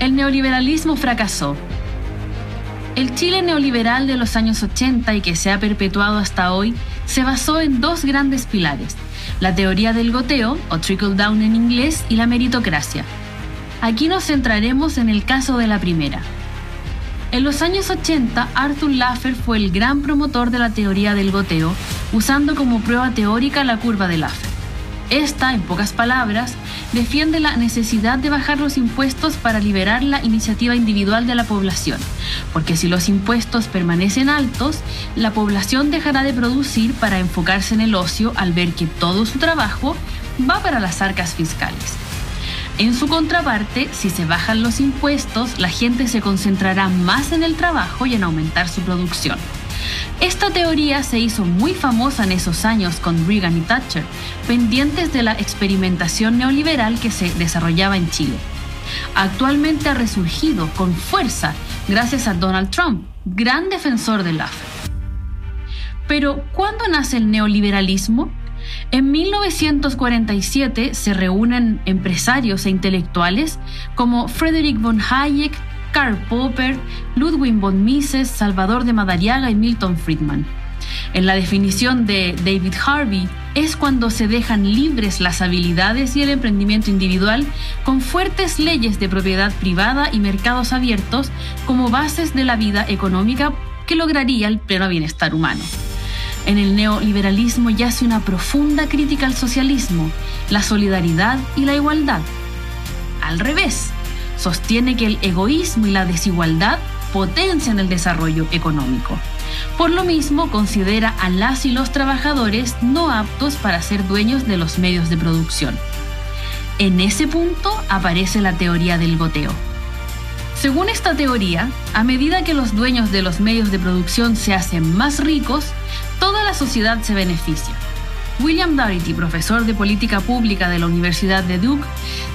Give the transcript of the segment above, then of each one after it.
El neoliberalismo fracasó. El Chile neoliberal de los años 80 y que se ha perpetuado hasta hoy se basó en dos grandes pilares, la teoría del goteo, o trickle down en inglés, y la meritocracia. Aquí nos centraremos en el caso de la primera. En los años 80, Arthur Laffer fue el gran promotor de la teoría del goteo, usando como prueba teórica la curva de Laffer. Esta, en pocas palabras, defiende la necesidad de bajar los impuestos para liberar la iniciativa individual de la población, porque si los impuestos permanecen altos, la población dejará de producir para enfocarse en el ocio al ver que todo su trabajo va para las arcas fiscales. En su contraparte, si se bajan los impuestos, la gente se concentrará más en el trabajo y en aumentar su producción. Esta teoría se hizo muy famosa en esos años con Reagan y Thatcher, pendientes de la experimentación neoliberal que se desarrollaba en Chile. Actualmente ha resurgido con fuerza gracias a Donald Trump, gran defensor del AFE. Pero, ¿cuándo nace el neoliberalismo? En 1947 se reúnen empresarios e intelectuales como Frederick von Hayek, Karl Popper, Ludwig von Mises, Salvador de Madariaga y Milton Friedman. En la definición de David Harvey, es cuando se dejan libres las habilidades y el emprendimiento individual con fuertes leyes de propiedad privada y mercados abiertos como bases de la vida económica que lograría el pleno bienestar humano. En el neoliberalismo yace una profunda crítica al socialismo, la solidaridad y la igualdad. Al revés, sostiene que el egoísmo y la desigualdad potencian el desarrollo económico. Por lo mismo, considera a las y los trabajadores no aptos para ser dueños de los medios de producción. En ese punto aparece la teoría del goteo. Según esta teoría, a medida que los dueños de los medios de producción se hacen más ricos, toda la sociedad se beneficia. William Darity, profesor de política pública de la Universidad de Duke,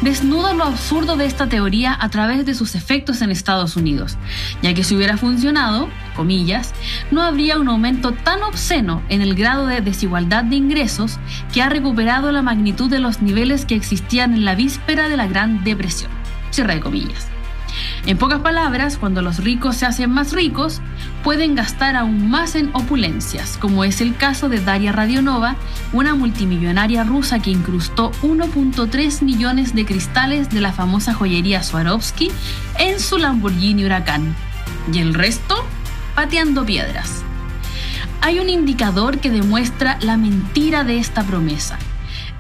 desnuda lo absurdo de esta teoría a través de sus efectos en Estados Unidos, ya que si hubiera funcionado, comillas, no habría un aumento tan obsceno en el grado de desigualdad de ingresos que ha recuperado la magnitud de los niveles que existían en la víspera de la Gran Depresión. Cierra de comillas. En pocas palabras, cuando los ricos se hacen más ricos, pueden gastar aún más en opulencias, como es el caso de Daria Radionova, una multimillonaria rusa que incrustó 1.3 millones de cristales de la famosa joyería Swarovski en su Lamborghini Huracán. Y el resto, pateando piedras. Hay un indicador que demuestra la mentira de esta promesa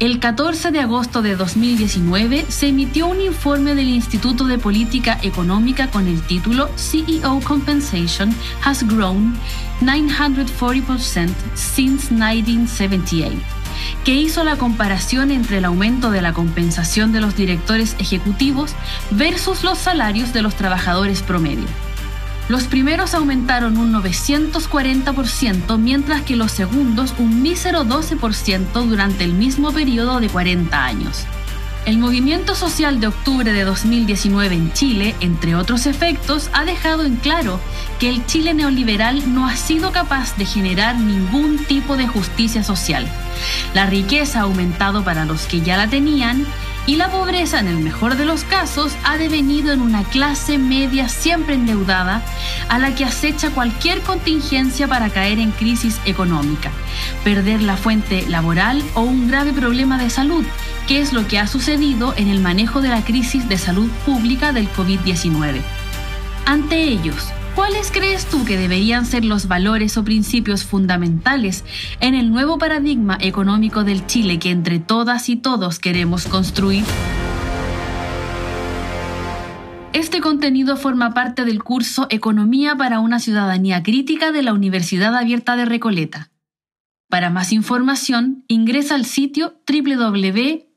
el 14 de agosto de 2019 se emitió un informe del Instituto de Política Económica con el título CEO Compensation has grown 940% since 1978 que hizo la comparación entre el aumento de la compensación de los directores ejecutivos versus los salarios de los trabajadores promedio. Los primeros aumentaron un 940%, mientras que los segundos un mísero 12% durante el mismo periodo de 40 años. El movimiento social de octubre de 2019 en Chile, entre otros efectos, ha dejado en claro que el Chile neoliberal no ha sido capaz de generar ningún tipo de justicia social. La riqueza ha aumentado para los que ya la tenían y la pobreza, en el mejor de los casos, ha devenido en una clase media siempre endeudada a la que acecha cualquier contingencia para caer en crisis económica, perder la fuente laboral o un grave problema de salud, que es lo que ha sucedido en el manejo de la crisis de salud pública del COVID-19. Ante ellos, ¿Cuáles crees tú que deberían ser los valores o principios fundamentales en el nuevo paradigma económico del Chile que entre todas y todos queremos construir? Este contenido forma parte del curso Economía para una ciudadanía crítica de la Universidad Abierta de Recoleta. Para más información, ingresa al sitio www.uar.cl.